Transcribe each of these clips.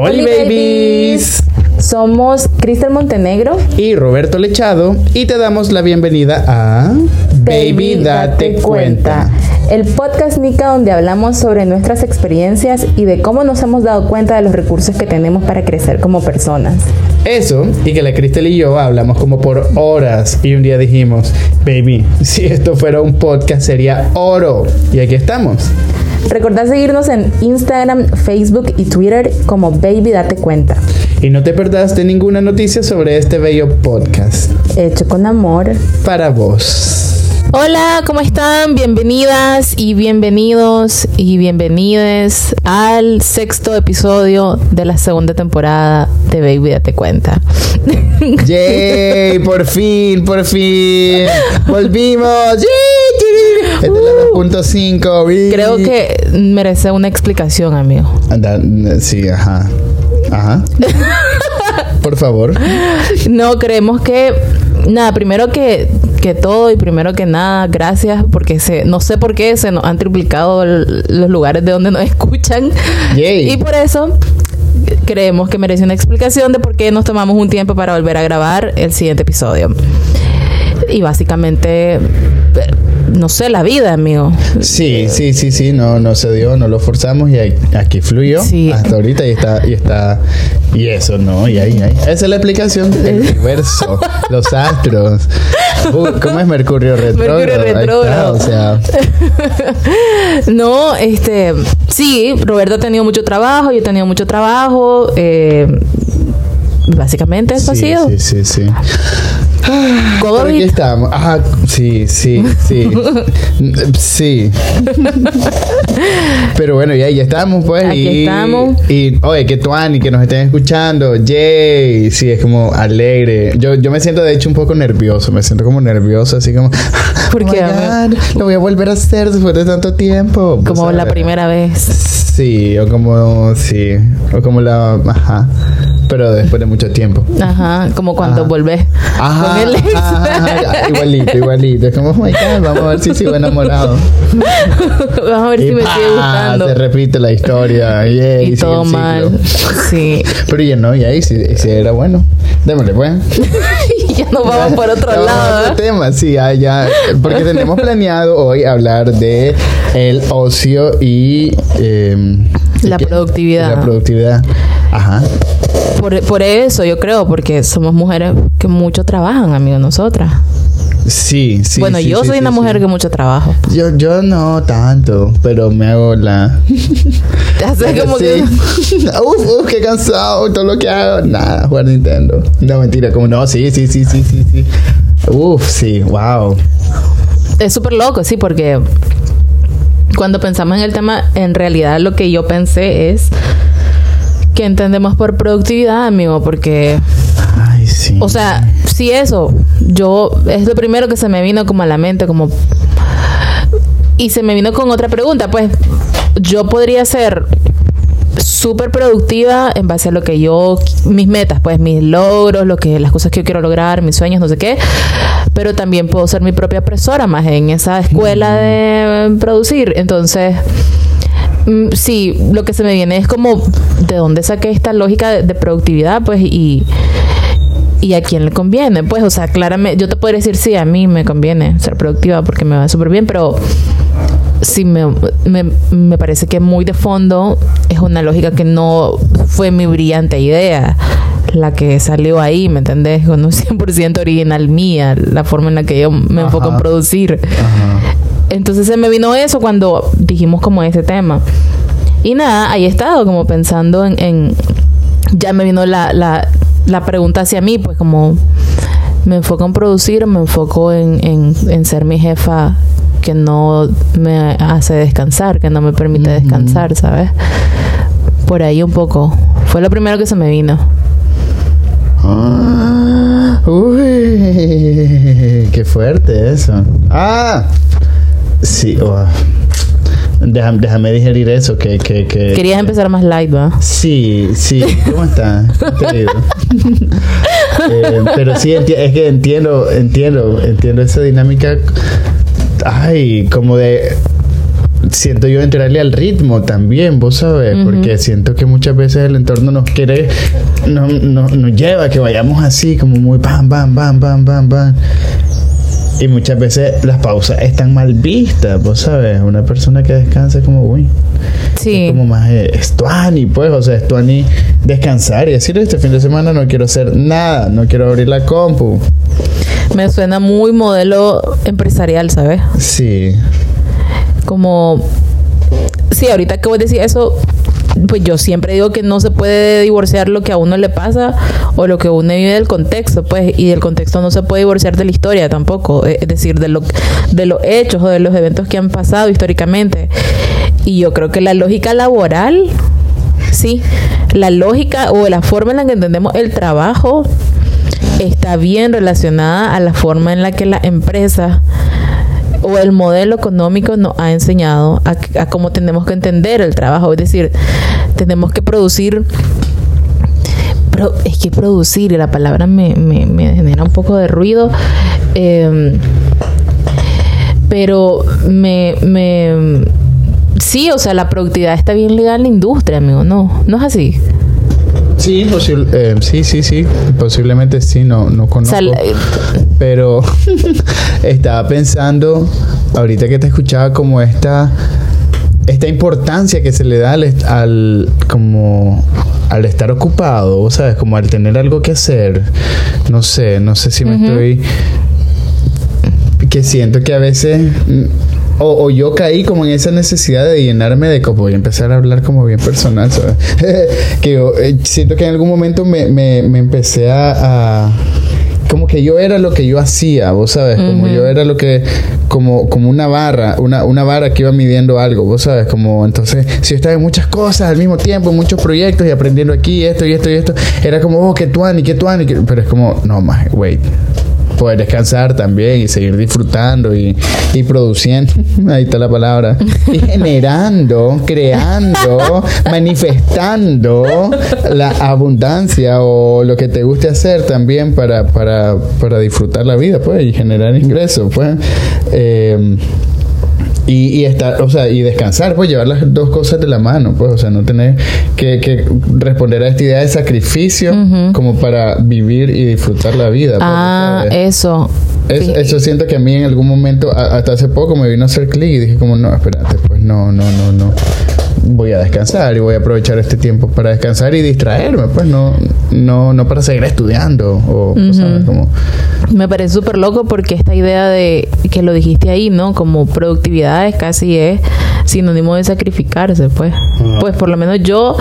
Hola babies. Somos Cristel Montenegro y Roberto Lechado y te damos la bienvenida a Baby, Date Cuenta. El podcast Nica donde hablamos sobre nuestras experiencias y de cómo nos hemos dado cuenta de los recursos que tenemos para crecer como personas. Eso, y que la Cristel y yo hablamos como por horas y un día dijimos, baby, si esto fuera un podcast sería oro. Y aquí estamos. Recordá seguirnos en Instagram, Facebook y Twitter como Baby Date Cuenta. Y no te perdás de ninguna noticia sobre este bello podcast. Hecho con amor. Para vos. Hola, ¿cómo están? Bienvenidas y bienvenidos y bienvenides al sexto episodio de la segunda temporada de Baby Date Cuenta. ¡Yay! Por fin, por fin. Volvimos. ¡Yay! Este es la 2.5. Creo que merece una explicación, amigo. Sí, ajá. Ajá. por favor. No, creemos que. Nada, primero que, que todo y primero que nada, gracias porque se, no sé por qué se nos han triplicado el- los lugares de donde nos escuchan. Yay. Y por eso creemos que merece una explicación de por qué nos tomamos un tiempo para volver a grabar el siguiente episodio. Y básicamente, no sé, la vida, amigo. Sí, sí, sí, sí, no, no se dio, no lo forzamos y aquí fluyó Sí. hasta ahorita y está, y está, y eso, ¿no? Y ahí, ahí. Esa es la explicación del universo, los astros. Uh, ¿Cómo es Mercurio retrógrado? Mercurio retrógrado. o sea, No, este, sí, Roberto ha tenido mucho trabajo, yo he tenido mucho trabajo. eh, básicamente eso ha sido. sí, sí, sí. Por aquí COVID. estamos. Ajá, sí, sí, sí. sí. Pero bueno, ya, ya estamos, pues. Aquí y, estamos. Y, oye, que Tuani, que nos estén escuchando. Yay. Sí, es como alegre. Yo, yo me siento, de hecho, un poco nervioso. Me siento como nervioso, así como. ¿Por oh qué, Lo voy a volver a hacer después de tanto tiempo. Pues, Como la primera vez. Sí, o como. Sí. O como la. Ajá. Pero después de mucho tiempo. Ajá, como cuando Ajá. volvés Ajá, con el ex. ajá, igualito, igualito. Es como, oh my God, vamos a ver si sigo enamorado. Vamos a ver si Y me sigue gustando. Se repite la historia. yay, Y sigue todo mal. Sí. Pero ya no, y ahí sí, sí era bueno. Démosle, pues. ya nos vamos por otro Ya lado. otro ¿eh? tema, sí, ya, ya. Porque tenemos planeado hoy hablar de el ocio y... em, La ¿qué? productividad. La productividad. Ajá. Por, por eso yo creo, porque somos mujeres que mucho trabajan, amigo, nosotras. Sí, sí. bueno, sí, yo sí, soy sí, una mujer que mucho trabajo. Yo, yo no tanto, pero me hago la... Te hace como sí. que... uf, uf, qué cansado, todo lo que hago. Nada, jugar Nintendo. No, mentira, como no, sí, sí, sí, sí, sí, sí. Uf, sí, wow. Es súper loco, sí, porque cuando pensamos en el tema, en realidad lo que yo pensé es que entendemos por productividad, amigo, porque, Ay, sí. o sea, sí eso, yo, es lo primero que se me vino como a la mente, como... Y se me vino con otra pregunta, pues yo podría ser súper productiva en base a lo que yo, mis metas, pues mis logros, lo que, las cosas que yo quiero lograr, mis sueños, no sé qué, pero también puedo ser mi propia profesora más en esa escuela de producir. Entonces, mm, sí, lo que se me viene es como de dónde saqué esta lógica de, de productividad, pues, y, y a quién le conviene. Pues, o sea, claramente, yo te podría decir, sí, a mí me conviene ser productiva porque me va súper bien, pero sí me, me, me parece que muy de fondo es una lógica que no fue mi brillante idea la que salió ahí, ¿me entendés? Con un 100% original mía, la forma en la que yo me enfoco en producir. Ajá. Entonces se me vino eso cuando dijimos como ese tema. Y nada, ahí he estado como pensando en... en- ya me vino la, la, la pregunta hacia mí, pues como me enfoco en producir, me enfoco en, en, en ser mi jefa que no me hace descansar, que no me permite descansar, ¿sabes? Por ahí un poco. Fue lo primero que se me vino. Ah, uy, qué fuerte eso. Ah, sí. oh. Déjame, déjame digerir eso, que, que, que... Querías empezar más light, ¿va? Sí, sí. ¿Cómo estás? Eh, pero sí, es que entiendo, entiendo, entiendo esa dinámica. Ay, como de siento yo entrarle al ritmo también, vos sabes, porque siento que muchas veces el entorno nos quiere, nos, nos, nos lleva a que vayamos así, como muy bam, bam, bam, bam, bam, bam. Y muchas veces las pausas están mal vistas, vos sabes, una persona que descansa es como, uy, Sí. es como más eh, estuani, pues, o sea, estuani descansar y decir, este fin de semana no quiero hacer nada, no quiero abrir la compu. Me suena muy modelo empresarial, ¿sabes? Sí, Como... Sí, ahorita que voy a decir eso, pues yo siempre digo que no se puede divorciar lo que a uno le pasa o lo que uno vive del contexto, pues, y del contexto no se puede divorciar de la historia tampoco, eh, es decir, de, lo, de los hechos o de los eventos que han pasado históricamente. Y yo creo que la lógica laboral, sí, la lógica o la forma en la que entendemos el trabajo está bien relacionada a la forma en la que la empresa o el modelo económico nos ha enseñado a, a cómo tenemos que entender el trabajo. Es decir, tenemos que producir. Pro- es que producir, la palabra me, me- me genera un poco de ruido. eh, pero me, me. Sí, o sea, la productividad está bien ligada a la industria, amigo. No, no es así. Sí, posible, eh, sí, sí, sí, posiblemente sí, no, no conozco. Pero estaba pensando, ahorita que te escuchaba, como esta, esta importancia que se le da al, como al estar ocupado, ¿vos ¿sabes? Como al tener algo que hacer. No sé, no sé si me estoy. Que siento que a veces. O, o yo caí como en esa necesidad de llenarme de como voy a empezar a hablar como bien personal, ¿sabes? que yo eh, siento que en algún momento me, me, me empecé a, a- como que yo era lo que yo hacía, vos sabes, como yo era lo que, como, como una barra, una, una barra que iba midiendo algo, vos sabes, como entonces, si yo estaba en muchas cosas al mismo tiempo, en muchos proyectos y aprendiendo aquí, esto y esto y esto, era como, oh, que tuani, que tuani, pero es como, no más, wait. Poder descansar también y seguir disfrutando y, y produciendo, ahí está la palabra, y generando, creando, manifestando la abundancia o lo que te guste hacer también para, para, para disfrutar la vida, pues, y generar ingresos, pues. Eh, y, y estar, o sea, y descansar, pues llevar las dos cosas de la mano, pues, o sea, no tener que, que responder a esta idea de sacrificio como para vivir y disfrutar la vida. pues, ah, eso. Es- Sí. eso siento que a mí en algún momento, a- hasta hace poco, me vino a hacer clic y dije como, no, espérate, pues no, no, no, no. Voy a descansar y voy a aprovechar este tiempo para descansar y distraerme, pues no, no, no para seguir estudiando o, ¿sabes? Como, Me parece súper loco porque esta idea de que lo dijiste ahí, ¿no? Como productividad es casi es sinónimo de sacrificarse, pues. Pues por lo menos yo,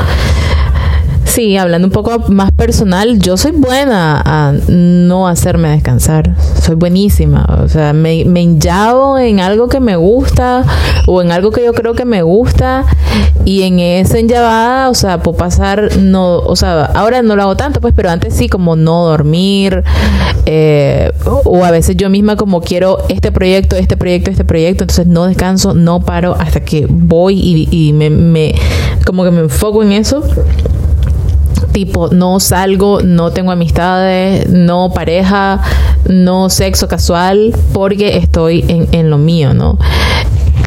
sí, hablando un poco más personal, yo soy buena a no hacerme descansar. Soy buenísima. O sea, me, me en algo que me gusta o en algo que yo creo que me gusta y en esa enllavada, o sea, puedo pasar, no, o sea, ahora no lo hago tanto, pues, pero antes sí, como no dormir, eh, o a veces yo misma como quiero este proyecto, este proyecto, este proyecto, entonces no descanso, no paro hasta que voy y, y me, me, como que me enfoco en eso tipo no salgo, no tengo amistades, no pareja, no sexo casual, porque estoy en, en lo mío, ¿no?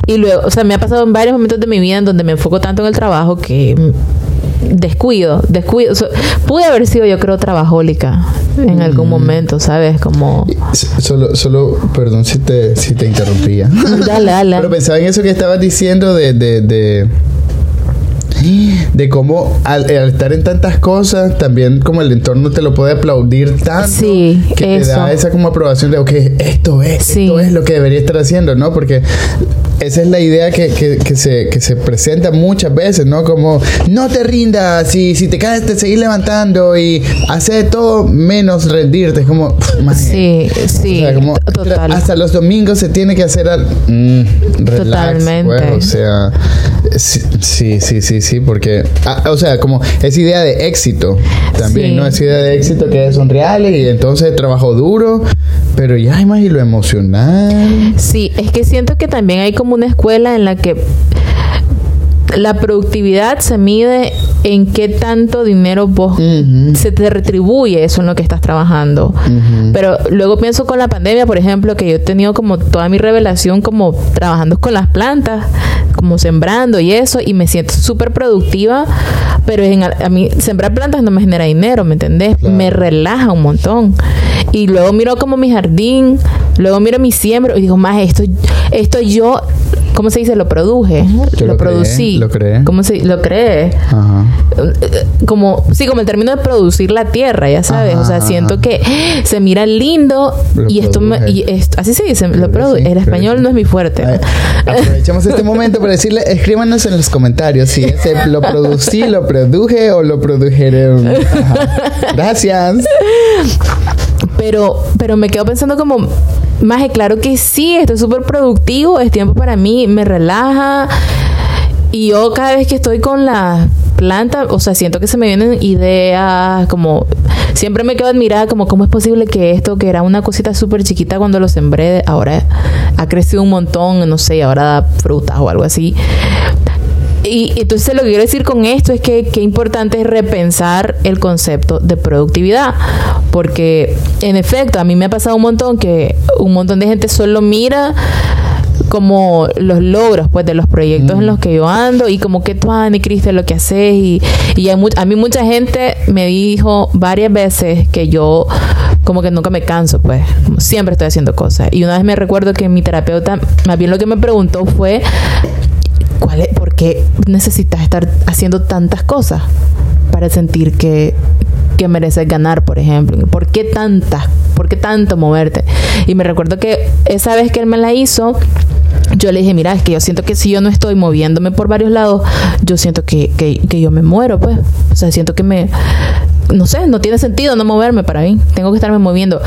Y luego, o sea, me ha pasado en varios momentos de mi vida en donde me enfoco tanto en el trabajo que mm, descuido, descuido. O sea, pude haber sido, yo creo, trabajólica en algún momento, ¿sabes? Como... Solo, solo, perdón si te, si te interrumpía. Dale, dale. Pero pensaba en eso que estabas diciendo de, de, de, de cómo al, al estar en tantas cosas, también como el entorno te lo puede aplaudir tanto. Sí, que te da esa como aprobación de, ok, esto es, Sí. esto es lo que debería estar haciendo, ¿no? Porque esa es la idea que, que, que se, que se presenta muchas veces, ¿no? Como, no te rindas, y si te caes te seguir levantando y hacer todo menos rendirte. Es como, maje, Sí, sí, o sea, como, total. hasta los domingos se tiene que hacer al, mm, relax, Totalmente. pues, o sea, sí, sí, sí, sí, porque, ah, o sea, como esa idea de éxito también, Sí. ¿no? Esa idea de éxito que son reales y entonces trabajo duro, pero ya, y lo emocional. Sí, es que siento que también hay como una escuela en la que la productividad se mide en qué tanto dinero vos se te retribuye eso en lo que estás trabajando. Pero luego pienso con la pandemia, por ejemplo, que yo he tenido como toda mi revelación como trabajando con las plantas, como sembrando y eso, y me siento súper productiva, pero en, a mí sembrar plantas no me genera dinero, ¿me entendés? Claro. Me relaja un montón. Y luego miro como mi jardín, luego miro mi siembra y digo, más esto, esto yo, ¿cómo se dice? Lo produje, lo, creé, producí. lo creé. ¿Cómo se lo creé? Ajá. como sí como el término de producir la tierra ya sabes Ajá, o sea ajá. siento que se mira lindo Lo y esto me, y esto, así se dice lo que produ- sí, el español sí. no es mi fuerte Ay, Aprovechamos este momento para decirle, escríbanos en los comentarios si ese lo producí, lo produje o lo produjeron. Ajá. Gracias. pero pero me quedo pensando como más claro que sí esto es súper productivo es tiempo para mí me relaja y yo cada vez que estoy con la planta, o sea, siento que se me vienen ideas, como siempre me quedo admirada como cómo es posible que esto, que era una cosita súper chiquita cuando lo sembré, ahora ha crecido un montón, no sé, ahora da frutas o algo así. Y entonces lo que quiero decir con esto es que qué importante es repensar el concepto de productividad, porque en efecto a mí me ha pasado un montón que un montón de gente solo mira como los logros pues de los proyectos en los que yo ando y como que tú Ani Cristian lo que haces y, y hay a mí mucha gente me dijo varias veces que yo como que nunca me canso pues como siempre estoy haciendo cosas. Y una vez me recuerdo que mi terapeuta más bien lo que me preguntó fue ¿cuál es, ¿por qué necesitas estar haciendo tantas cosas para sentir que, que mereces ganar, por ejemplo? ¿Por qué tantas? ¿Por qué tanto moverte? Y me recuerdo que esa vez que él me la hizo, yo le dije, mira, es que yo siento que si yo no estoy moviéndome por varios lados, yo siento que, que, que yo me muero, pues. O sea, siento que me... No sé, no tiene sentido no moverme para mí. Tengo que estarme moviendo.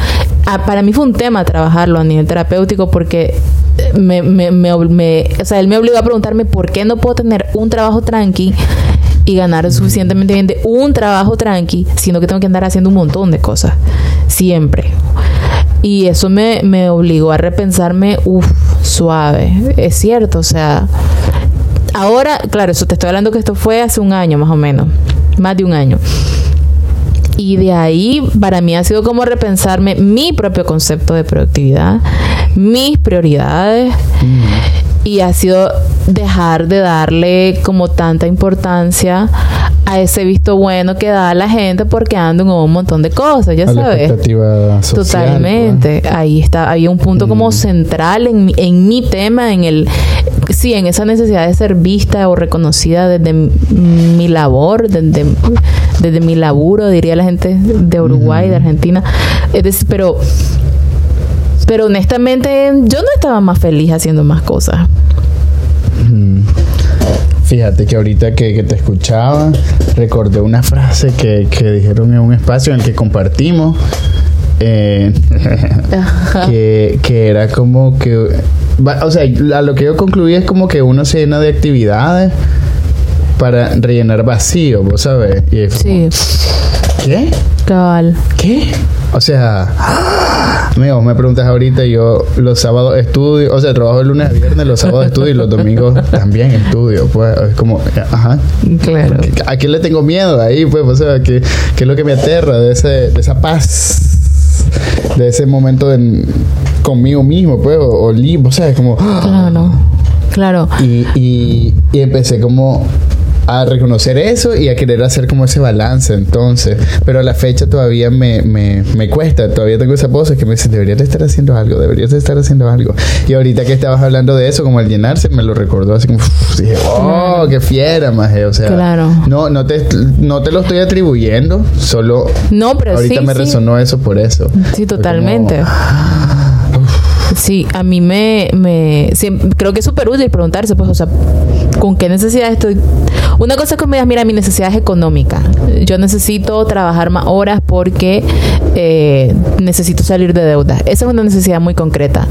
Ah, para mí fue un tema trabajarlo a nivel terapéutico porque me, me, me, me- o sea, él me obligó a preguntarme por qué no puedo tener un trabajo tranqui y ganar suficientemente bien de un trabajo tranqui, sino que tengo que andar haciendo un montón de cosas. Siempre. Y eso me, me obligó a repensarme, uff, suave. Es cierto, o sea, ahora, claro, eso te estoy hablando que esto fue hace un año más o menos, más de un año. Y de ahí para mí ha sido como repensarme mi propio concepto de productividad, mis prioridades y ha sido dejar de darle como tanta importancia a ese visto bueno que da la gente porque ando en un montón de cosas, ya A sabes. social. Totalmente. Ahí está. Había un punto como central en, mi- en mi tema, en el sí, en esa necesidad de ser vista o reconocida desde mi labor, desde, desde mi laburo, diría la gente de Uruguay, de Argentina. Es decir, pero pero honestamente yo no estaba más feliz haciendo más cosas. Fíjate que ahorita que, que te escuchaba, recordé una frase que, que dijeron en un espacio en el que compartimos. eh, que, que era como que o sea a lo que yo concluí es como que uno se llena de actividades para rellenar vacío vos sabes y es como, Sí, ¿qué? cabal. ¿qué? o sea amigo me preguntas ahorita yo los sábados estudio o sea trabajo de lunes a viernes los sábados estudio y los domingos también estudio pues es como ajá Claro. ¿A quién le tengo miedo ahí? Pues, o sea, ¿qué, qué es lo que me aterra de, ese, de esa paz? De ese momento en- conmigo mismo, pues, o, o libre, o sea, es como... Claro. Claro. Y, y, y empecé como a reconocer eso y a querer hacer como ese balance entonces. Pero a la fecha todavía me, me, me cuesta, todavía tengo esa voz que me dice, deberías de estar haciendo algo, deberías de estar haciendo algo. Y ahorita que estabas hablando de eso, como al llenarse, me lo recordó así como, dije, oh, qué fiera, maje. O sea, Claro. no, no, te, no te lo estoy atribuyendo, solo No, pero ahorita sí, me sí. resonó eso por eso. Sí, totalmente. como, Sí, a mí me, me siem- creo que es súper útil preguntarse, pues, o sea, ¿con qué necesidad estoy? Una cosa es que me digas, mira, mi necesidad es económica. Yo necesito trabajar más horas porque eh, necesito salir de deuda. Esa es una necesidad muy concreta.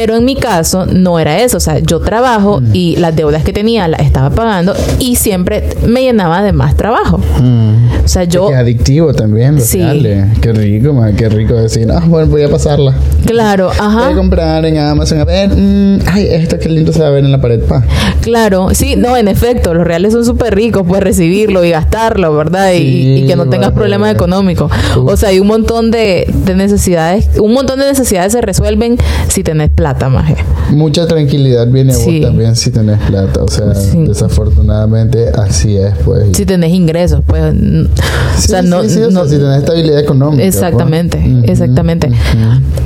Pero en mi caso no era eso. O sea, yo trabajo Mm. y las deudas que tenía las estaba pagando y siempre me llenaba de más trabajo. Mm. O sea, yo... Que es adictivo también, Sí. reales. Qué rico, man, qué rico decir, ah, bueno, voy a pasarla. Claro, Voy a ajá. comprar en Amazon, a ver, mm, ay, esto qué lindo se va a ver en la pared, pa. Claro, sí, no, en efecto, los reales son súper ricos, puedes recibirlo y gastarlo, ¿verdad? Y- Sí, y, que no tengas problemas económicos. Uf. O sea, hay un montón de, de necesidades, un montón de necesidades se resuelven si tenés plata, maje. Mucha tranquilidad viene a vos también si tenés plata. O sea, Sí. desafortunadamente así es, pues. Si tenés ingresos, pues. o sea, no. o sea, si tenés estabilidad económica. pues. exactamente, exactamente.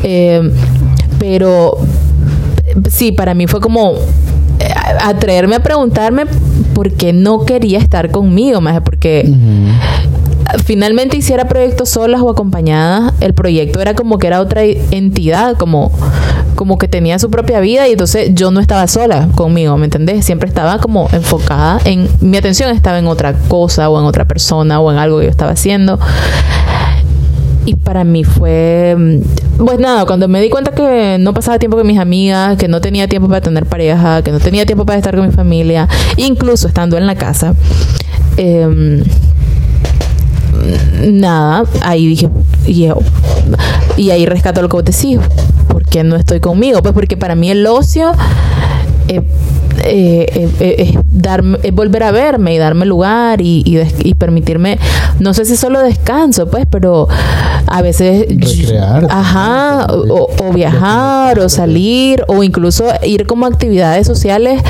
Eh, pero sí, para mí fue como eh, atreverme a preguntarme por qué no quería estar conmigo, maje, porque. Finalmente hiciera proyectos solas o acompañadas, el proyecto era como que era otra entidad, como, como que tenía su propia vida y entonces yo no estaba sola conmigo, ¿me entendés? Siempre estaba como enfocada en, mi atención estaba en otra cosa o en otra persona o en algo que yo estaba haciendo. Y para mí fue, mm, pues nada, cuando me di cuenta que no pasaba tiempo con mis amigas, que no tenía tiempo para tener pareja, que no tenía tiempo para estar con mi familia, incluso estando en la casa, em, nada, ahí dije, y, y ahí rescato lo que vos decís, ¿por qué no estoy conmigo? Pues porque para mí el ocio eh, eh, eh, eh, es, darme, es volver a verme y darme lugar y, y, des- y permitirme, no sé si solo descanso, pues, pero a veces... Recrearte. Ajá, o, o viajar, o salir, o incluso ir como actividades sociales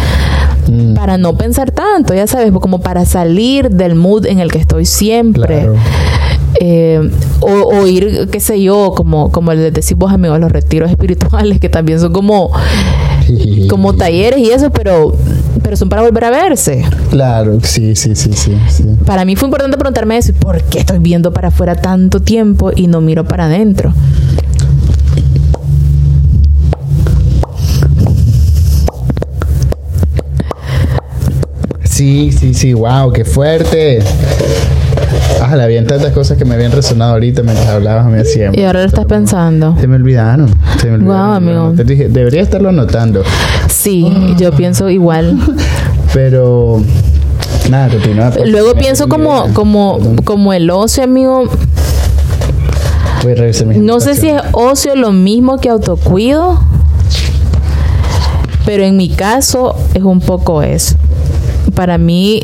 Mm. para no pensar tanto, ya sabes, como para salir del mood en el que estoy siempre. Claro. Eh, o, o ir, qué sé yo, como, como les decís vos, amigos, los retiros espirituales, que también son como, como talleres y eso, pero, pero son para volver a verse. Claro, sí, sí, sí, sí. sí. Para mí fue importante preguntarme eso, ¿por qué estoy viendo para afuera tanto tiempo y no miro para adentro? Sí, sí, sí, wow, qué fuerte. Ah, la habían tantas cosas que me habían resonado ahorita mientras hablabas, me hacían. Y ahora lo estás pensando. Se me olvidaron. Se me olvidaron. Guau, amigo. Te dije, debería estarlo anotando. Sí, yo pienso igual. Pero. Nada, continúa. pues. Luego pienso mi como, idea. como, Perdón. como el ocio, amigo. Voy a revisar mis No sé si es ocio lo mismo que autocuido, pero en mi caso es un poco eso. Para mí,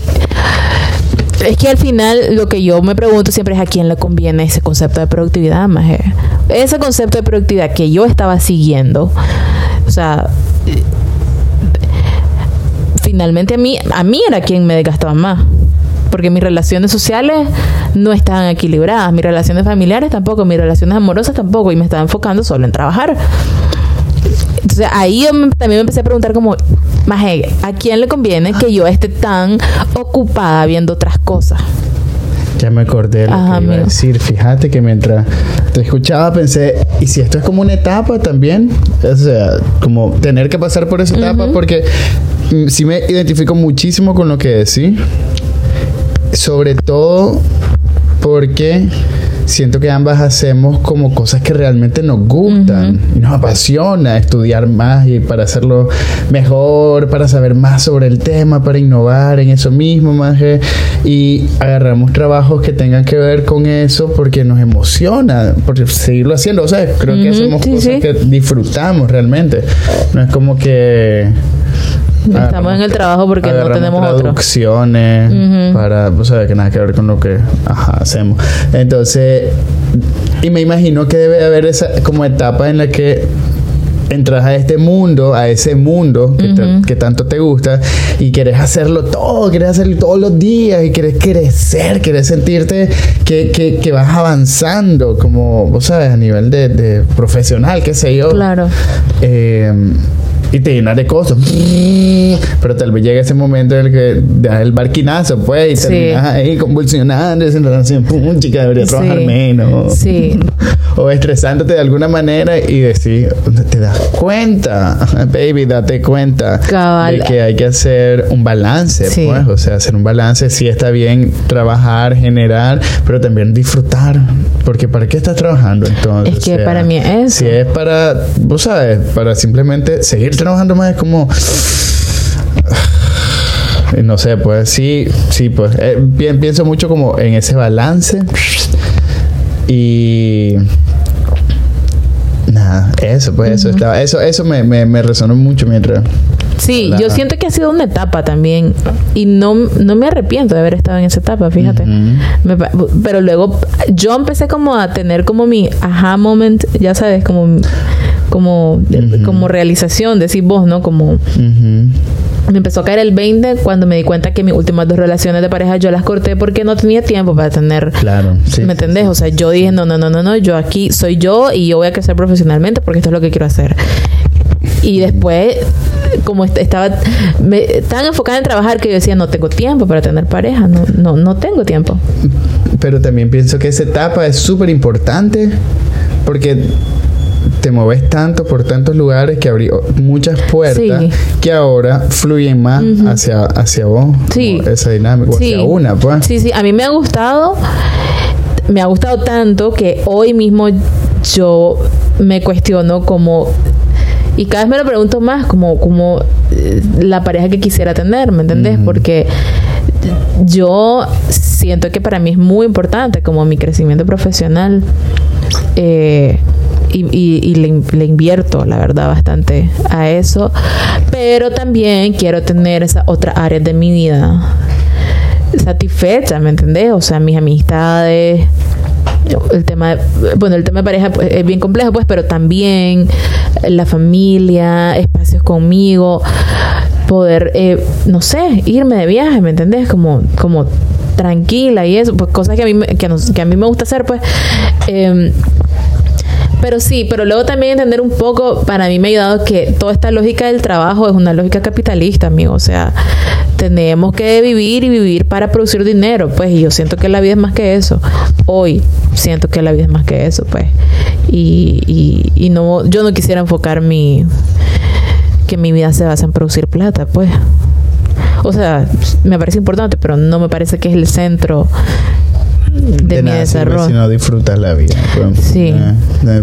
es que al final lo que yo me pregunto siempre es a quién le conviene ese concepto de productividad, maje. Ese concepto de productividad que yo estaba siguiendo, o sea, finalmente a mí, a mí era quien me desgastaba más. Porque mis relaciones sociales no estaban equilibradas, mis relaciones familiares tampoco, mis relaciones amorosas tampoco, y me estaba enfocando solo en trabajar. Entonces ahí yo me- también me empecé a preguntar como, Maje, ¿a quién le conviene que yo esté tan ocupada viendo otras cosas? Ya me acordé de lo Ajá, que iba a decir. Fíjate que mientras te escuchaba pensé, ¿y si esto es como una etapa también? O sea, como tener que pasar por esa etapa, porque mm, sí me identifico muchísimo con lo que decís. Sobre todo porque siento que ambas hacemos como cosas que realmente nos gustan y nos apasiona estudiar más y para hacerlo mejor, para saber más sobre el tema, para innovar en eso mismo, más y agarramos trabajos que tengan que ver con eso porque nos emociona por seguirlo haciendo, o sea, creo que hacemos sí, cosas sí. que disfrutamos realmente. No es como que Estamos en el trabajo porque no tenemos otro. traducciones Ujú. para, o sea, que nada que ver con lo que ajá, hacemos. Entonces, y me imagino que debe haber esa como etapa en la que entras a este mundo, a ese mundo que, tanto te gusta y quieres hacerlo todo, quieres hacerlo todos los días y quieres crecer, quieres sentirte que, que, que vas avanzando como, vos sabes, a nivel de, de profesional, qué sé yo. Claro. Eh, y te llenas de cosas. Pero tal vez llega ese momento en el que das el barquinazo, pues, y Sí. terminas ahí convulsionando, y así, pum, chica, debería Sí. trabajar menos. Sí. O estresándote de alguna manera y decir, te das cuenta, baby, date cuenta Cabal. de que hay que hacer un balance, Sí. pues, o sea, hacer un balance, sí está bien trabajar, generar, pero también disfrutar, porque ¿para qué estás trabajando entonces? Es que O sea, para mí es. Si es para, vos sabes, para simplemente seguir trabajando más, es como... No sé, pues sí, sí, pues eh, pi- pienso mucho como en ese balance y nada, eso, pues eso estaba, eso, eso me, me, me resonó mucho mientras. Sí, yo siento que ha sido una etapa también y no, no me arrepiento de haber estado en esa etapa, fíjate. Me pero luego yo empecé como a tener como mi aha moment, ya sabes, como como como realización, decís vos, ¿no? Como me empezó a caer el 20 cuando me di cuenta que mis últimas dos relaciones de pareja yo las corté porque no tenía tiempo para tener Claro, sí. ¿Me entendés? O sea, yo dije, no, no, no, no, no, yo aquí soy yo y yo voy a crecer profesionalmente porque esto es lo que quiero hacer. Y después, como est- estaba me- tan enfocada en trabajar que yo decía, no tengo tiempo para tener pareja, no, no, no tengo tiempo. Pero también pienso que esa etapa es súper importante porque te mueves tanto por tantos lugares que abrió muchas puertas Sí. que ahora fluyen más hacia, hacia vos. Sí. Esa dinámica, Sí. hacia una, pues. Sí, sí, a mí me ha gustado, me ha gustado tanto que hoy mismo yo me cuestiono como, y cada vez me lo pregunto más, como, como eh, la pareja que quisiera tener, ¿me entendés? Porque yo siento que para mí es muy importante como mi crecimiento profesional. eh, y, y- y le, in- le invierto, la verdad, bastante a eso. Pero también quiero tener esa otra área de mi vida satisfecha, ¿me entendés? O sea, mis amistades, el tema de, bueno, el tema de pareja pues, es bien complejo, pues, pero también la familia, espacios conmigo, poder, eh, no sé, irme de viaje, ¿me entendés? Como, como tranquila y eso, pues cosas que a mí, que, que a mí me gusta hacer, pues. em, pero sí, pero luego también entender un poco, para mí me ha ayudado que toda esta lógica del trabajo es una lógica capitalista, amigo. O sea, tenemos que vivir y vivir para producir dinero, pues. Y yo siento que la vida es más que eso. Hoy siento que la vida es más que eso, pues. Y, y, y no, yo no quisiera enfocar mi que mi vida se basa en producir plata, pues. O sea, me parece importante, pero no me parece que es el centro de, mi desarrollo. Si no disfrutas la vida. pues. Sí. Eh, eh,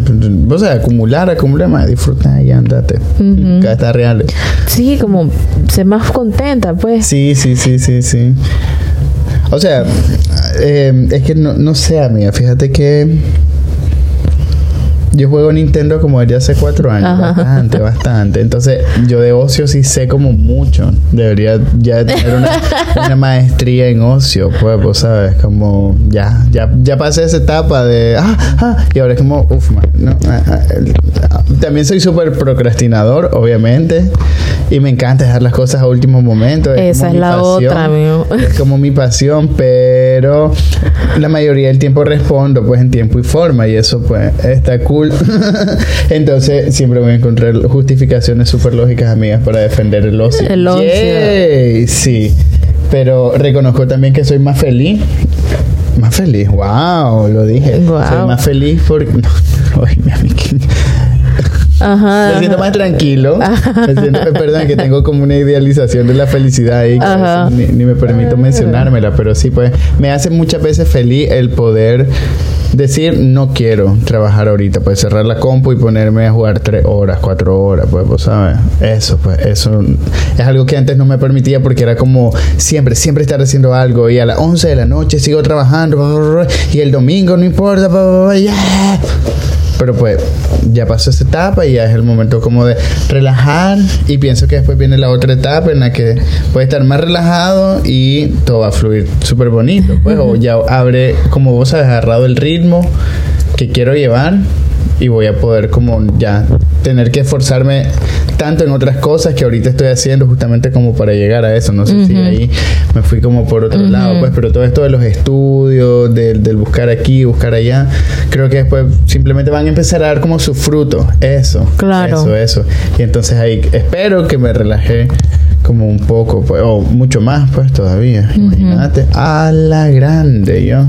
o sea, acumular, acumular más, disfrutar y andate. Ujú. Acá está real. Sí, como ser más contenta, pues. Sí, sí, sí, sí, sí. O sea, eh, es que no, no sé, amiga. Fíjate que yo juego Nintendo como desde hace cuatro años. Ajá. Bastante, bastante. Entonces, yo de ocio sí sé como mucho. Debería ya tener una, una maestría en ocio, pues, vos sabes, como ya, ya, ya pasé esa etapa de ah, ah, y ahora es como, uff, man, no, ah, ah, ah. también soy súper procrastinador, obviamente, y me encanta dejar las cosas a último momento. Esa es la pasión. otra, amigo. Es como mi pasión, pero la mayoría del tiempo respondo pues en tiempo y forma y eso pues está cool. Entonces siempre voy a encontrar justificaciones súper lógicas, amigas, para defender el ocio. El ocio. Sí, pero reconozco también que soy más feliz. Más feliz, wow, lo dije. Guau. Soy más feliz porque... Ay, mi amiga. Ajá. Me siento más tranquilo. Me siento- eh, perdón, que tengo como una idealización de la felicidad ahí. que ni, ni me permito mencionármela, pero sí, pues me hace muchas veces feliz el poder decir no quiero trabajar ahorita, pues cerrar la compu y ponerme a jugar tres horas, cuatro horas, pues, pues, ¿sabes? Eso, pues, eso es algo que antes no me permitía porque era como siempre, siempre estar haciendo algo y a las 11 de la noche sigo trabajando y el domingo no importa, yeah. Pero pues ya pasó esa etapa y ya es el momento como de relajar y pienso que después viene la otra etapa en la que puedes estar más relajado y todo va a fluir súper bonito. Pues o ya abre, como vos has agarrado el ritmo que quiero llevar y voy a poder como ya tener que esforzarme tanto en otras cosas que ahorita estoy haciendo justamente como para llegar a eso. No sé si ahí me fui como por otro lado, pues, pero todo esto de los estudios, del, del buscar aquí, buscar allá, creo que después simplemente van a empezar a dar como su fruto. Eso. Claro. Eso, eso. Y entonces ahí espero que me relajé como un poco, pues, o mucho más, pues todavía. Imagínate, a la grande, yo.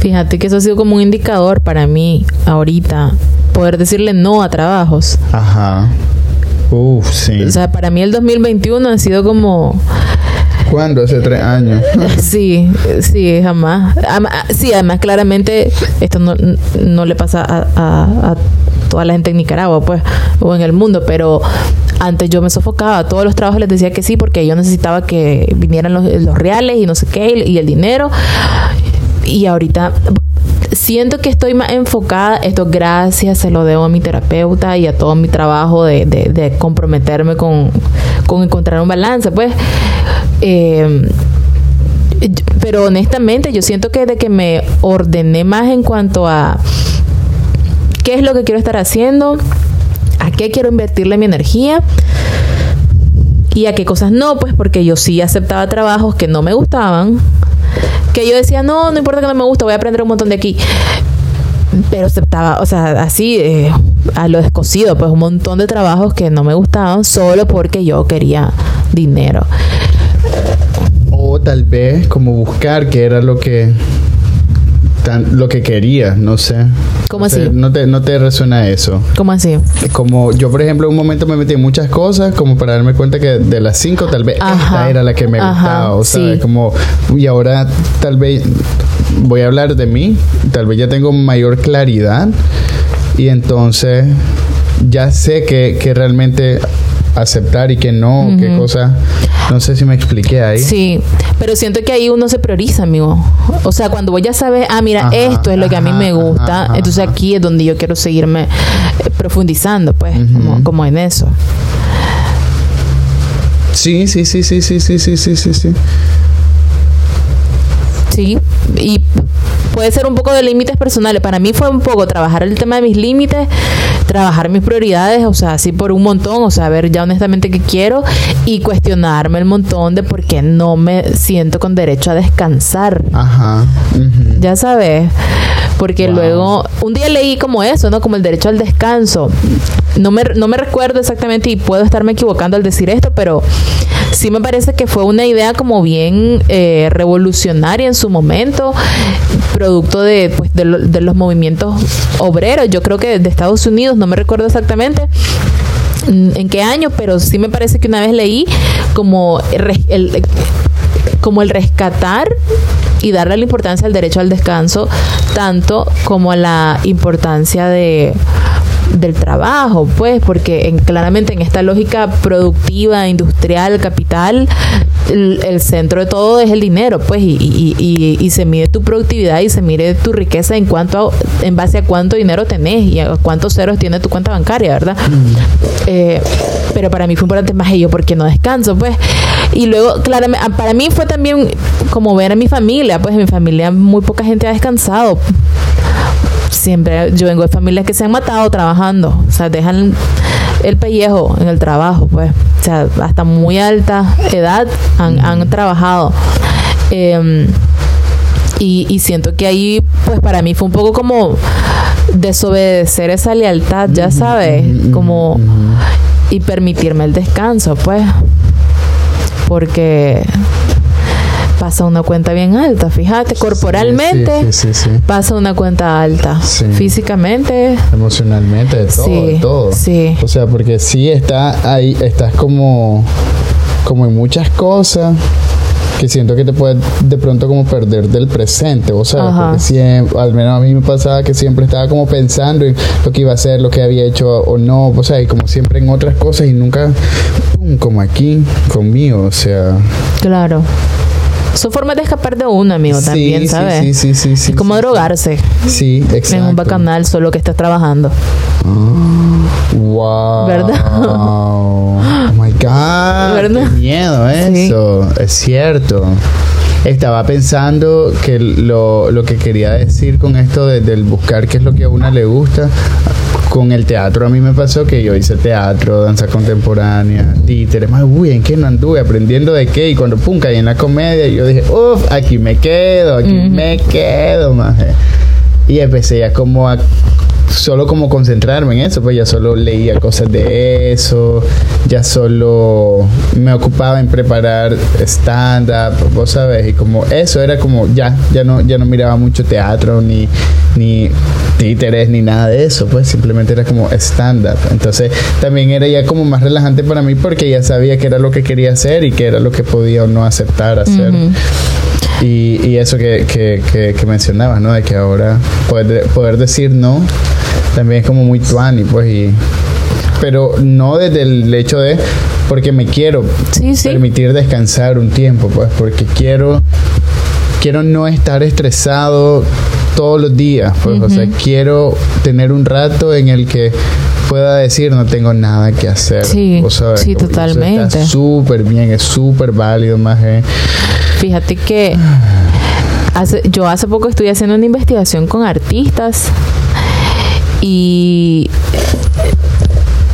Fíjate que eso ha sido como un indicador para mí ahorita, poder decirle no a trabajos. Ajá. Uf, sí. O sea, para mí el 2021 ha sido como... ¿Cuándo? Hace tres años. Sí, sí, jamás. Ama- sí, además claramente esto no, no le pasa a, a- a toda la gente en Nicaragua, pues, o en el mundo, pero antes yo me sofocaba. A todos los trabajos les decía que sí porque yo necesitaba que vinieran los, reales y no sé qué, y el dinero. Y ahorita siento que estoy más enfocada. Esto gracias, se lo debo a mi terapeuta y a todo mi trabajo de comprometerme con, con encontrar un balance. Pues, eh, pero honestamente yo siento que de que me ordené más en cuanto a qué es lo que quiero estar haciendo, a qué quiero invertirle mi energía y a qué cosas no, pues porque yo sí aceptaba trabajos que no me gustaban, que yo decía, no, no importa que no me gusta, voy a aprender un montón de aquí. Pero aceptaba, o sea, así eh, a lo descosido, pues un montón de trabajos que no me gustaban solo porque yo quería dinero. O tal vez como buscar qué era lo que tan- lo que quería, no sé. ¿Cómo No así? No te, no te resuena eso. ¿Cómo así? Como yo, por ejemplo, en un momento me metí en muchas cosas, como para darme cuenta que de las cinco, tal vez Ajá. esta era la que me Ajá, gustaba. O sea, sí. como, y ahora tal vez voy a hablar de mí, tal vez ya tengo mayor claridad, y entonces ya sé que, que realmente aceptar y que no, qué cosa. No sé si me expliqué ahí. Sí, pero siento que ahí uno se prioriza, amigo. O sea, cuando vos ya sabes, ah, mira, Ajá, esto es lo que a mí me gusta, ajá, entonces aquí es donde yo quiero seguirme eh, profundizando, pues, como, como en eso. Sí, sí, sí, sí, sí, sí, sí, sí, sí, sí. Sí, y puede ser un poco de límites personales. Para mí fue un poco trabajar el tema de mis límites, trabajar mis prioridades, o sea, así por un montón, o sea, ver ya honestamente qué quiero y cuestionarme el montón de por qué no me siento con derecho a descansar. Ajá. Ya sabes, porque Wow. luego un día leí como eso, ¿no? Como el derecho al descanso. No me, no me recuerdo exactamente y puedo estarme equivocando al decir esto, pero sí me parece que fue una idea como bien eh, revolucionaria en su momento, producto de, pues, de, lo- de los movimientos obreros. Yo creo que de Estados Unidos, no me recuerdo exactamente en qué año, pero sí me parece que una vez leí como el, como el rescatar y darle la importancia al derecho al descanso, tanto como la importancia de del trabajo, pues, porque en- claramente en esta lógica productiva, industrial, capital, el, el centro de todo es el dinero, pues, y, y- y- y se mide tu productividad y se mide tu riqueza en cuanto a- en base a cuánto dinero tenés y a cuántos ceros tiene tu cuenta bancaria, ¿verdad? Eh, pero para mí fue importante más ello porque no descanso, pues. Y luego, claramente, ah, para mí fue también como ver a mi familia, pues en mi familia muy poca gente ha descansado. Siempre, yo vengo de familias que se han matado trabajando, o sea, dejan el pellejo en el trabajo, pues. O sea, hasta muy alta edad han, han trabajado. Em, y, y siento que ahí, pues para mí fue un poco como desobedecer esa lealtad, ya sabes, como y permitirme el descanso, pues, porque pasa una cuenta bien alta, fíjate, corporalmente Sí, sí, pasa una cuenta alta, físicamente, Emocionalmente, de todo, Sí, de todo. sí. O sea, porque sí está ahí, estás como, como en muchas cosas que siento que te puede de pronto como perder del presente, o sea, porque siempre, al menos a mí me pasaba que siempre estaba como pensando en lo que iba a hacer, lo que había hecho o no, o sea, y como siempre en otras cosas y nunca pum, como aquí conmigo, o sea, claro. Son formas de escapar de uno, amigo, sí, también, ¿sabes? Sí, sí, sí, sí. es como sí, drogarse Sí, exacto. en un bacanal solo que estás trabajando. Wow. ¿Verdad? Oh my. God, ¿Verdad? qué miedo eso. Es cierto. Estaba pensando que lo, lo que quería decir con esto de- del buscar qué es lo que a una le gusta. Con el teatro a mí me pasó que yo hice teatro, danza contemporánea, títeres, más uy, ¿en qué no anduve? ¿Aprendiendo de qué? Y cuando pum, caí en la comedia, yo dije, uff, aquí me quedo, aquí me quedo, maje. Y empecé ya como a solo como concentrarme en eso, pues ya solo leía cosas de eso, ya solo me ocupaba en preparar stand-up, vos sabes, y como eso era como ya, ya no, ya no miraba mucho teatro ni, ni títeres ni nada de eso, pues simplemente era como stand-up. Entonces también era ya como más relajante para mí porque ya sabía que era lo que quería hacer y que era lo que podía o no aceptar hacer. Y, y eso que, que, que, que mencionabas, ¿no? De que ahora poder, poder decir no también es como muy tuani, pues, y... Pero no desde el hecho de... Porque me quiero Sí, sí. permitir descansar un tiempo, pues, porque quiero... Quiero no estar estresado todos los días, pues, o sea, quiero tener un rato en el que pueda decir no tengo nada que hacer. Sí, sabes, sí, totalmente. Está súper bien, es súper válido, más. Fíjate que hace, yo hace poco estuve haciendo una investigación con artistas y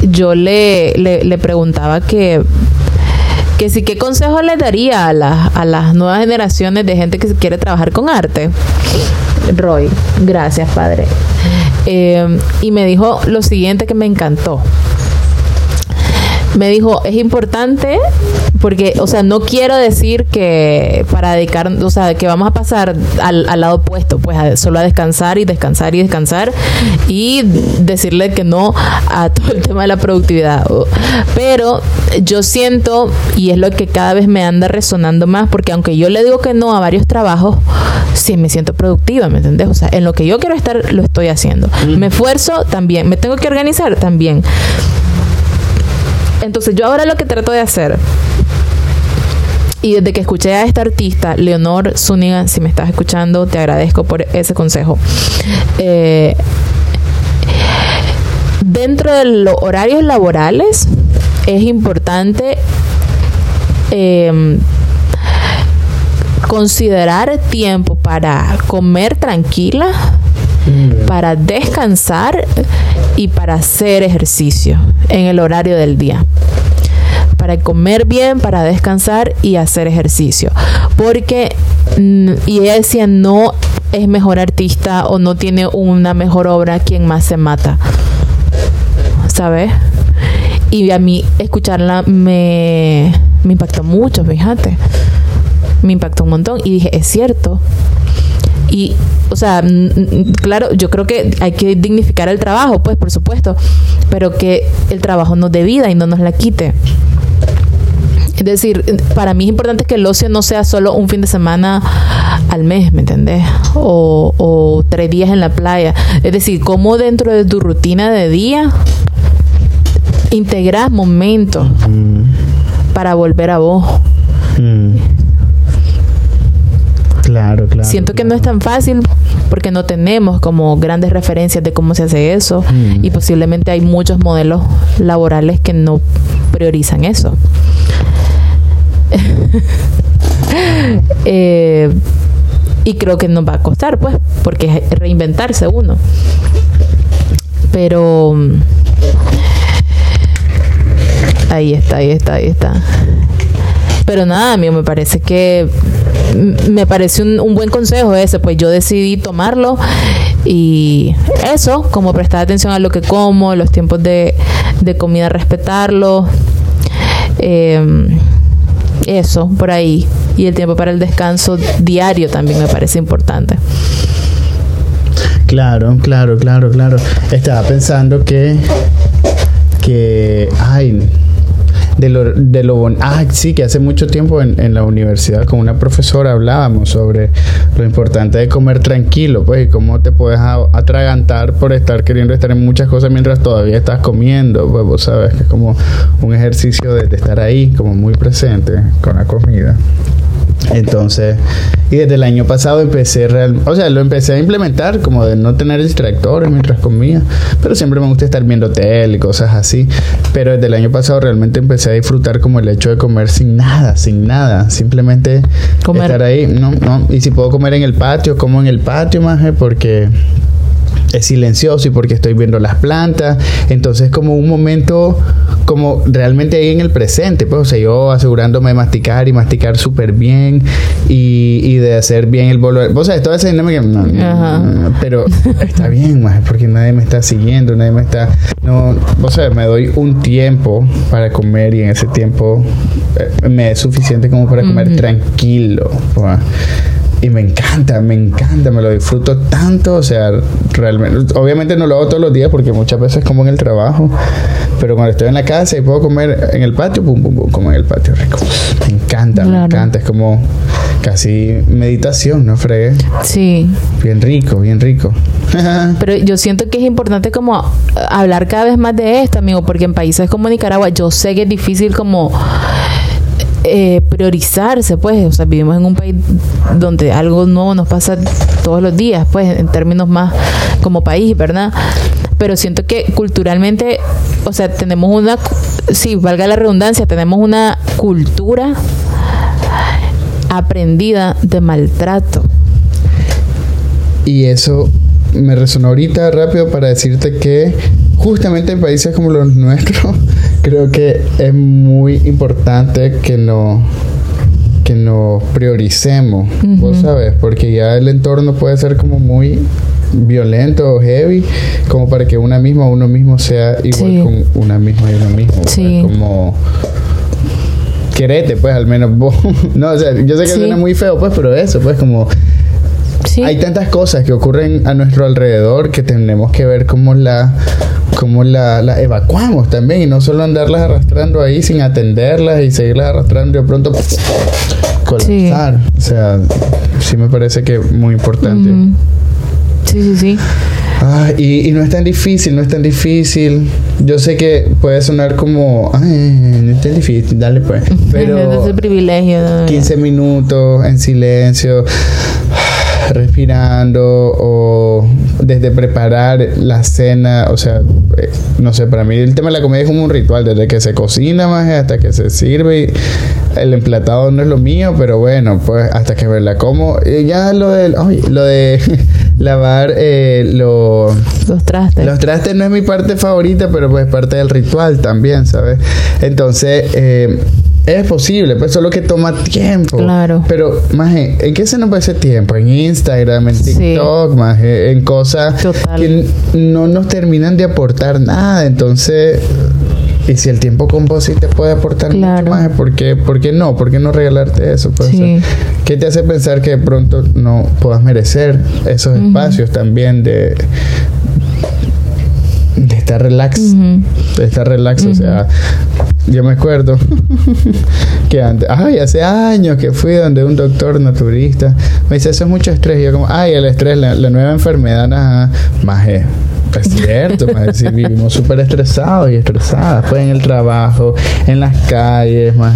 yo le, le, le preguntaba que que sí, ¿qué consejo le daría a, las a las nuevas generaciones de gente que se quiere trabajar con arte? Roy, gracias, padre. Eh, y me dijo lo siguiente que me encantó. Me dijo, es importante porque, o sea, no quiero decir que para dedicar, o sea, que vamos a pasar al, al lado opuesto, pues a- solo a descansar y descansar y descansar y decirle que no a todo el tema de la productividad. Pero yo siento, y es lo que cada vez me anda resonando más, porque aunque yo le digo que no a varios trabajos, sí me siento productiva, ¿me entendés? O sea, en lo que yo quiero estar, lo estoy haciendo. Me esfuerzo también, me tengo que organizar también. Entonces yo ahora lo que trato de hacer, y desde que escuché a esta artista, Leonor Zúñiga, si me estás escuchando, te agradezco por ese consejo. Eh, dentro de los horarios laborales es importante eh, considerar tiempo para comer tranquila, para descansar y para hacer ejercicio en el horario del día. Para comer bien, para descansar y hacer ejercicio. Porque, mm, y ella decía, no es mejor artista o no tiene una mejor obra quien más se mata. ¿Sabes? Y a mí escucharla me, me impactó mucho, fíjate. Me impactó un montón y dije, es cierto. Y, o sea, mm, mm, claro, yo creo que hay que dignificar el trabajo, pues, por supuesto, pero que el trabajo nos dé vida y no nos la quite. Es decir, para mí es importante que el ocio no sea solo un fin de semana al mes, ¿me entendés? O, o tres días en la playa. Es decir, cómo dentro de tu rutina de día integras momentos para volver a vos. Mm. Claro, claro. Siento que no es tan fácil porque no tenemos como grandes referencias de cómo se hace eso Mm. y posiblemente hay muchos modelos laborales que no priorizan eso. Eh, y creo que nos va a costar, pues, porque es reinventarse uno. Pero mm, ahí está, ahí está, ahí está. Pero nada, amigo, me parece que me parece un, un buen consejo ese, pues yo decidí tomarlo y eso, como prestar atención a lo que como, los tiempos de, de comida, respetarlo, eh, eso, por ahí. Y el tiempo para el descanso diario también me parece importante. Claro, claro, claro, claro. Estaba pensando que. que. Ay. De lo, de lo bon- Ah, sí, que hace mucho tiempo en, en la universidad con una profesora hablábamos sobre lo importante de comer tranquilo, pues, y cómo te puedes atragantar por estar queriendo estar en muchas cosas mientras todavía estás comiendo, pues, vos sabes que es como un ejercicio de estar ahí, como muy presente con la comida. Entonces, y desde el año pasado empecé real, o sea, lo empecé a implementar como de no tener distractores mientras comía, pero siempre me gusta estar viendo tele y cosas así, pero desde el año pasado realmente empecé a disfrutar como el hecho de comer sin nada, sin nada, simplemente estar ahí, no, no, y si puedo comer en el patio, como en el patio más, porque es silencioso y porque estoy viendo las plantas. Entonces, como un momento, como realmente ahí en el presente, pues, o sea, yo asegurándome de masticar y masticar súper bien y, y, de hacer bien el bolo. O sea, estoy haciendo que. pero está bien, más porque nadie me está siguiendo, nadie me está. No, o sea, me doy un tiempo para comer y en ese tiempo eh, me es suficiente como para comer tranquilo. Pues y me encanta, me encanta, me lo disfruto tanto, o sea, realmente, obviamente no lo hago todos los días porque muchas veces como en el trabajo, pero cuando estoy en la casa y puedo comer en el patio, pum, pum, pum, como en el patio rico. Me encanta, me encanta, es como casi meditación, ¿no, Fregue? Sí. Bien rico, bien rico. pero yo siento que es importante como hablar cada vez más de esto, amigo, porque en países como Nicaragua yo sé que es difícil como eh, priorizarse, pues, o sea, vivimos en un país donde algo nuevo nos pasa todos los días, pues, en términos más como país, ¿verdad? Pero siento que culturalmente, o sea, tenemos una, sí, valga la redundancia, tenemos una cultura aprendida de maltrato. Y eso me resonó ahorita rápido para decirte que justamente en países como los nuestros, creo que es muy importante que no que nos prioricemos, vos sabes, porque ya el entorno puede ser como muy violento o heavy, como para que una misma uno mismo sea igual con una misma y uno mismo. Sí. Como querete, pues al menos vos. no, o sea, yo sé que suena muy feo, pues, pero eso, pues como hay tantas cosas que ocurren a nuestro alrededor que tenemos que ver cómo la cómo la, la, evacuamos también y no solo andarlas arrastrando ahí sin atenderlas y seguirlas arrastrando y de pronto colapsar. O sea, sí me parece que es muy importante. Sí, sí, sí. Ah, y, y, no es tan difícil, no es tan difícil. Yo sé que puede sonar como, ay, no es tan difícil, dale pues. Pero... es privilegio. 15 minutos en silencio respirando o desde preparar la cena, o sea, eh, no sé, para mí el tema de la comida es como un ritual, desde que se cocina más hasta que se sirve. El emplatado no es lo mío, pero bueno, pues hasta que verla como. Y ya lo de, lo de lavar eh, los trastes. Los trastes no es mi parte favorita, pero pues parte del ritual también, ¿sabes? Entonces, eh, es posible, pues solo que toma tiempo. Claro. Pero, más ¿en qué se nos va ese tiempo? En Instagram, en TikTok, más en cosas que no nos terminan de aportar nada. Entonces, y si el tiempo con vos sí te puede aportar mucho más, ¿por qué, ¿por qué no? ¿Por qué no regalarte eso? Pues, ¿Qué te hace pensar que de pronto no puedas merecer esos espacios también de, de estar relax, de estar relax, o sea, yo me acuerdo que antes, ay, hace años que fui donde un doctor naturista me dice, eso es mucho estrés. Y yo como, ay, el estrés, la, nueva enfermedad, nada, más es cierto, más vivimos súper estresados y estresadas, pues en el trabajo, en las calles, más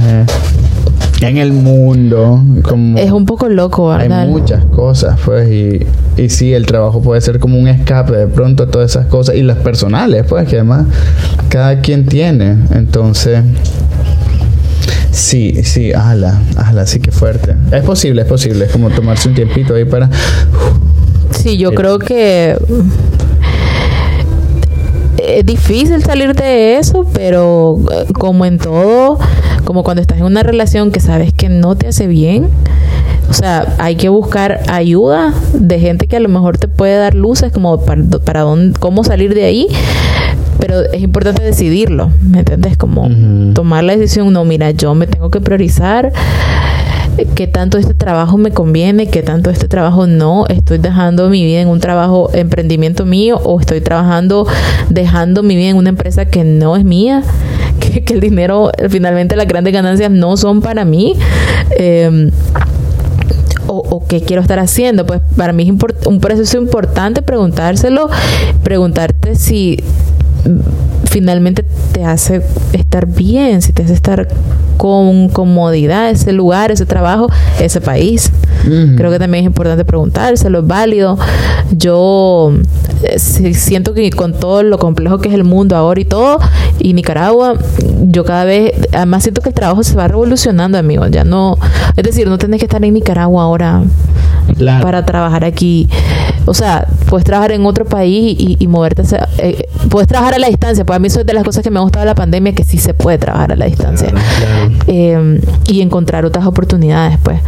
en el mundo. Como es un poco loco, ¿verdad? Hay muchas cosas, pues, y, y sí, el trabajo puede ser como un escape de pronto a todas esas cosas, y las personales, pues, que además cada quien tiene. Entonces, sí, sí, ala, ala, sí que fuerte. Es posible, es posible, es como tomarse un tiempito ahí para... Sí, yo creo que es difícil salir de eso, pero eh, como en todo, como cuando estás en una relación que sabes que no te hace bien, o sea, hay que buscar ayuda de gente que a lo mejor te puede dar luces como para, para dónde, cómo salir de ahí. Pero es importante decidirlo, ¿me entiendes? Como tomar la decisión, no, mira, yo me tengo que priorizar qué tanto este trabajo me conviene, qué tanto este trabajo no, estoy dejando mi vida en un trabajo, emprendimiento mío, o estoy trabajando, dejando mi vida en una empresa que no es mía, que, el dinero, finalmente las grandes ganancias no son para mí. Em, o, o, qué quiero estar haciendo. Pues para mí es un proceso importante preguntárselo, preguntarte si finalmente te hace estar bien, si te hace estar con comodidad ese lugar, ese trabajo, ese país. Creo que también es importante preguntárselo, es válido. Yo eh, siento que con todo lo complejo que es el mundo ahora y todo, y Nicaragua, yo cada vez, además siento que el trabajo se va revolucionando, amigo. Ya no, es decir, no tenés que estar en Nicaragua ahora para trabajar aquí. O sea, puedes trabajar en otro país y, moverte. Eh, puedes trabajar a la distancia. Pues a mí eso es de las cosas que me ha gustado de la pandemia, que sí se puede trabajar a la distancia. Eh, y encontrar otras oportunidades, pues.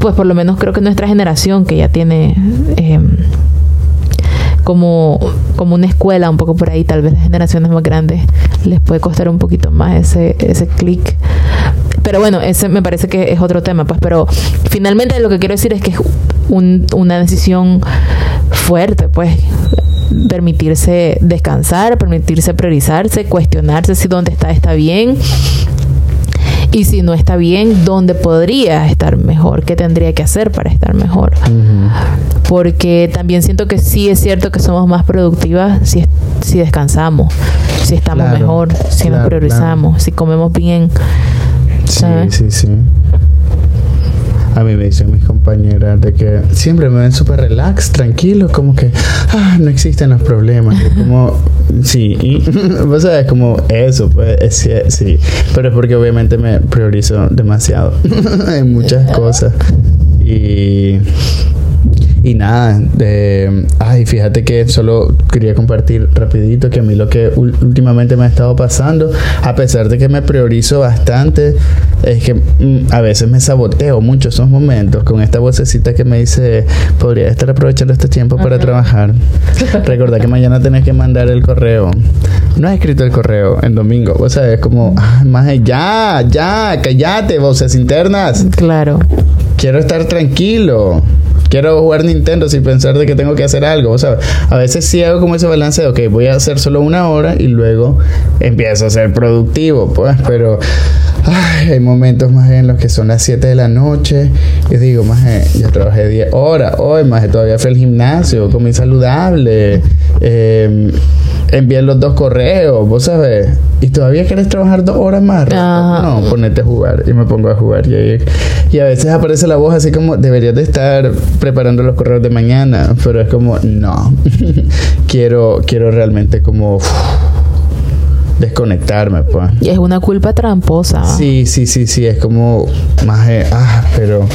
Pues por lo menos creo que nuestra generación, que ya tiene... Eh, como, como una escuela, un poco por ahí, tal vez las generaciones más grandes les puede costar un poquito más ese, ese clic. Pero bueno, ese me parece que es otro tema, pues, pero finalmente lo que quiero decir es que es una decisión fuerte, pues, permitirse descansar, permitirse priorizarse, cuestionarse si donde está está bien y si no está bien, ¿dónde podría estar mejor? ¿Qué tendría que hacer para estar mejor? Porque también siento que sí es cierto que somos más productivas si, si descansamos, si estamos mejor, si nos priorizamos, si comemos bien. Sí, sí, sí. A mí me dicen mis compañeras de que siempre me ven súper relax, tranquilo, como que ah, no existen los problemas. como, sí, y, vos sabes, como eso, pues, sí, pero es porque obviamente me priorizo demasiado en muchas cosas. Y y nada, de, ay, fíjate que solo quería compartir rapidito que a mí lo que últimamente me ha estado pasando, a pesar de que me priorizo bastante, es que mm, a veces me saboteo mucho esos momentos con esta vocecita que me dice, podría estar aprovechando este tiempo para trabajar. Recuerda que mañana tenés que mandar el correo. No has escrito el correo en domingo, o sea, es como, ah, más ya, ya, cállate, voces internas. Claro. Quiero estar tranquilo quiero jugar Nintendo sin pensar de que tengo que hacer algo. O sea, a veces sí hago como ese balance de, ok, voy a hacer solo una hora y luego empiezo a ser productivo, pues, pero hay momentos más en los que son las 7 de la noche y digo, más ya trabajé 10 horas, hoy más todavía fui al gimnasio, comí saludable, eh, envié los dos correos, vos sabes, y todavía quieres trabajar dos horas más. No, ponete a jugar y me pongo a jugar. Y, y, a veces aparece la voz así como, deberías de estar preparando los correos de mañana, pero es como, no, quiero, quiero realmente como... desconectarme, pues. Y es una culpa tramposa. Sí, sí, sí, sí, es como más, ah, pero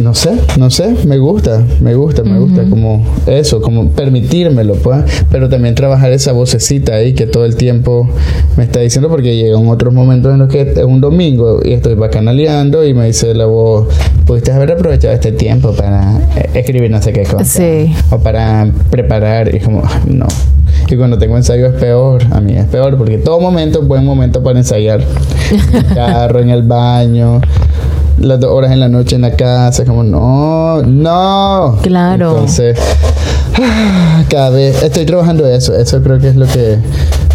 no sé, no sé, me gusta, me gusta, me gusta como eso, como permitírmelo, pues, pero también trabajar esa vocecita ahí que todo el tiempo me está diciendo porque llegan otros momentos en los que es un domingo y estoy bacanaleando y me dice la voz, pudiste haber aprovechado este tiempo para eh, escribir no sé qué cosa. Sí. O para preparar y como, no. Y cuando tengo ensayo es peor, a mí es peor porque todo momento es buen momento para ensayar. En el carro, en el baño las dos horas en la noche en la casa, como no, no. Claro. Entonces, cada vez estoy trabajando eso, eso creo que es lo que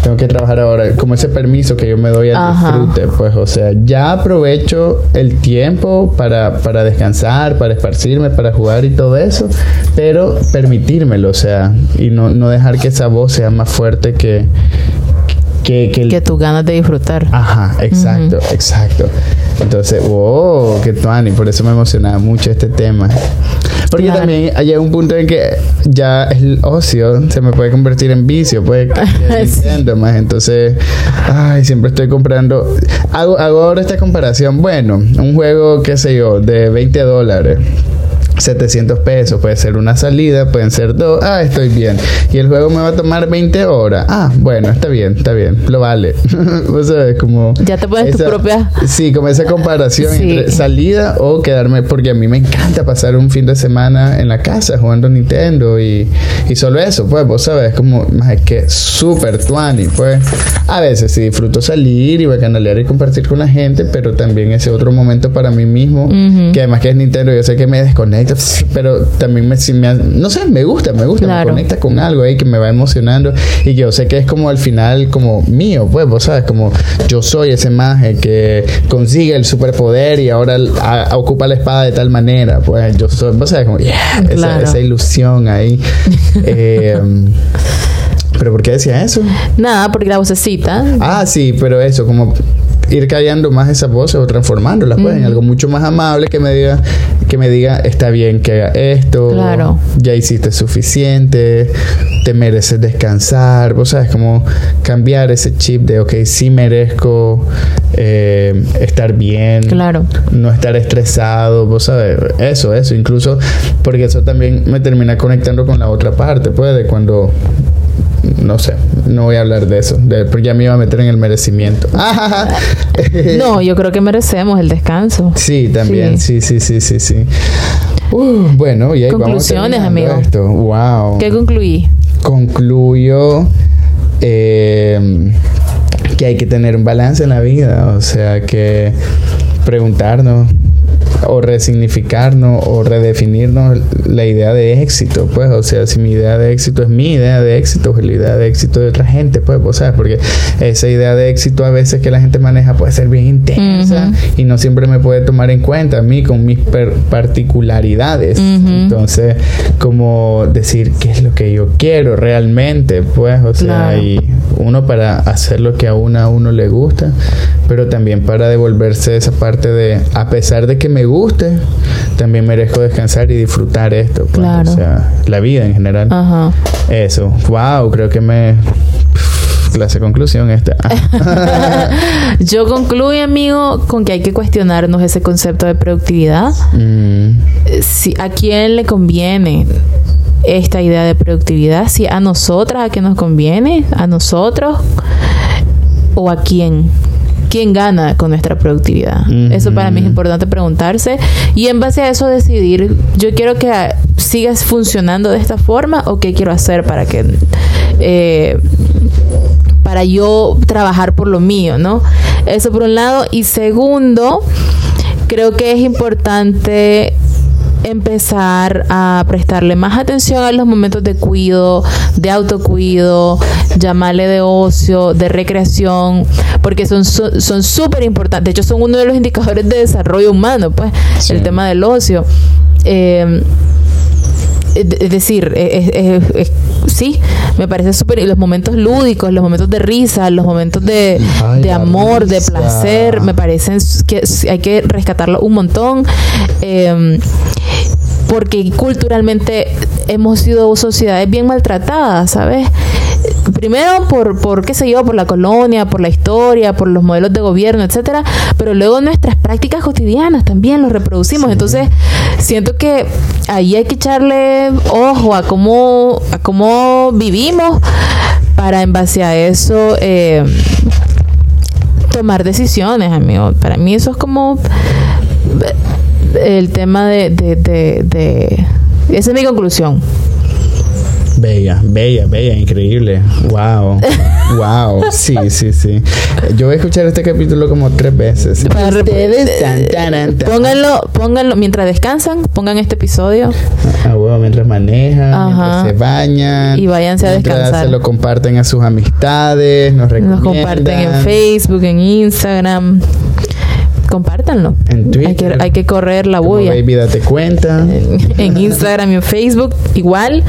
tengo que trabajar ahora, como ese permiso que yo me doy al disfrute, pues, o sea, ya aprovecho el tiempo para, para descansar, para esparcirme, para jugar y todo eso, pero permitírmelo, o sea, y no, no dejar que esa voz sea más fuerte que, que, que, que tus ganas de disfrutar. Ajá, exacto, exacto. Entonces, wow, qué tuani, por eso me emocionaba mucho este tema. Porque también hay un punto en que ya el ocio se me puede convertir en vicio, puede Nintendo más. Entonces, ay, siempre estoy comprando. Hago, hago ahora esta comparación. Bueno, un juego, qué sé yo, de 20 dólares 700 pesos, puede ser una salida, pueden ser dos, ah, estoy bien. Y el juego me va a tomar 20 horas, ah, bueno, está bien, está bien, lo vale. o sea, como... Ya te pones tu propia... Sí, como esa comparación entre salida o quedarme, porque a mí me encanta pasar un fin de semana en la casa jugando Nintendo y, y solo eso, pues, vos sabes, como, más es que súper tuani, pues. A veces sí disfruto salir y bacanalear y compartir con la gente, pero también ese otro momento para mí mismo, que además que es Nintendo, yo sé que me desconecto pero también me, no sé, me gusta, me gusta, me conecta con algo ahí que me va emocionando y yo sé que es como al final como mío, pues, vos sabes, como yo soy ese maje que consigue el superpoder y ahora ocupa la espada de tal manera, pues yo soy, vos sabes, como, esa, ilusión ahí. eh, ¿Pero por qué decía eso? Nada, porque la vocecita. Ah, sí, pero eso, como ir callando más esas voces o transformándolas pues, en algo mucho más amable que me diga que me diga está bien que haga esto Claro. ya hiciste suficiente te mereces descansar vos sabes como cambiar ese chip de ok sí merezco eh, estar bien Claro. no estar estresado, vos sabes, eso, eso, incluso porque eso también me termina conectando con la otra parte, pues, de cuando, no sé, no voy a hablar de eso, de, porque ya me iba a meter en el merecimiento. No, yo creo que merecemos el descanso. Sí, también, sí, sí, sí, sí, sí. Uh, bueno, y ahí Conclusiones, vamos amigo. Esto. Wow. ¿Qué concluí? concluyo eh, que hay que tener un balance en la vida, o sea, que preguntarnos o resignificarnos o redefinirnos la idea de éxito, pues, o sea, si mi idea de éxito es mi idea de éxito o es la idea de éxito de otra gente, pues, vos sabes, porque esa idea de éxito a veces que la gente maneja puede ser bien intensa y no siempre me puede tomar en cuenta a mí con mis particularidades. Entonces, como decir qué es lo que yo quiero realmente, pues, o sea, y uno para hacer lo que a uno a uno le gusta, pero también para devolverse esa parte de, a pesar de que me guste, también merezco descansar y disfrutar esto, pues, Claro. o sea, la vida en general. Ajá. Eso, wow, creo que me... Clase conclusión esta. Yo concluyo, amigo, con que hay que cuestionarnos ese concepto de productividad. Mm, Si, ¿A quién le conviene esta idea de productividad? Si a nosotras, ¿a quién nos conviene? ¿A nosotros? ¿O a quién? ¿Quién gana con nuestra productividad? Eso para mí es importante preguntarse. Y en base a eso decidir, yo quiero que sigas funcionando de esta forma o qué quiero hacer para que... eh, para yo trabajar por lo mío, ¿no? Eso por un lado. Y segundo, creo que es importante empezar a prestarle más atención a los momentos de cuido, de autocuido, llamarle de ocio, de recreación, porque son su- son súper importantes. De hecho, son uno de los indicadores de desarrollo humano, pues, Sí. el tema del ocio. Eh, es decir, es- es- es- es- sí, me parece súper. y Los momentos lúdicos, los momentos de risa, los momentos de, Ay, de amor, de placer, me parecen que hay que rescatarlo un montón. eh, porque culturalmente hemos sido sociedades bien maltratadas, ¿sabes? Primero por, por, qué sé yo, por la colonia, por la historia, por los modelos de gobierno, etcétera, pero luego nuestras prácticas cotidianas también los reproducimos. Entonces, siento que ahí hay que echarle ojo a cómo, a cómo vivimos para en base a eso eh, tomar decisiones, amigo. Para mí eso es como el tema de, de, de, de- Esa es mi conclusión. Bella, bella, bella, increíble. Wow. Wow. Sí, sí, sí. Yo voy a escuchar este capítulo como tres veces. Para Ustedes, tan, taran, tan. Pónganlo, pónganlo mientras descansan, pongan este episodio Ah, huevo, mientras manejan, Ajá. mientras se bañan. Y váyanse a descansar. se lo comparten a sus amistades, nos nos recomiendan. comparten en Facebook, en Instagram. Compártanlo. En Twitter. Hay que, hay que correr la bulla. baby, date cuenta. En, en Instagram y en Facebook, igual.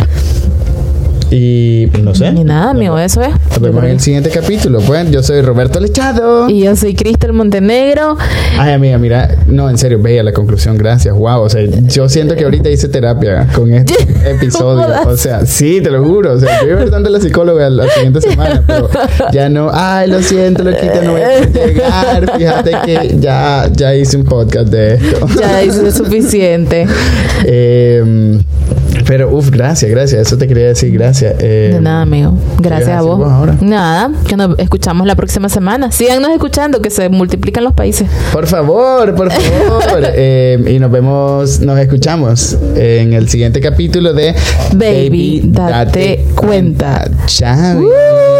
Y no sé. Ni nada, amigo, eso es. Nos vemos en el siguiente capítulo. Pues yo soy Roberto Lechado. Y yo soy Cristel Montenegro. Ay, amiga, mira, no, en serio, bella la conclusión, gracias, wow, o sea, yo siento que ahorita hice terapia con este episodio, o sea, sí, te lo juro, o sea, yo iba a la psicóloga la siguiente semana, pero ya no, ay, lo siento, loquita, no voy a llegar, fíjate que ya, ya hice un podcast de esto. Ya hice suficiente. Eh, pero, uff, gracias, gracias, eso te quería decir, gracias. Eh, De nada, amigo. ¿qué Gracias a vos. vos ahora? Nada, que nos escuchamos la próxima semana. Síganos escuchando, que se multiplican los países. Por favor, por favor. Eh, y nos vemos, nos escuchamos en el siguiente capítulo de Baby, date cuenta. Chao. Uh.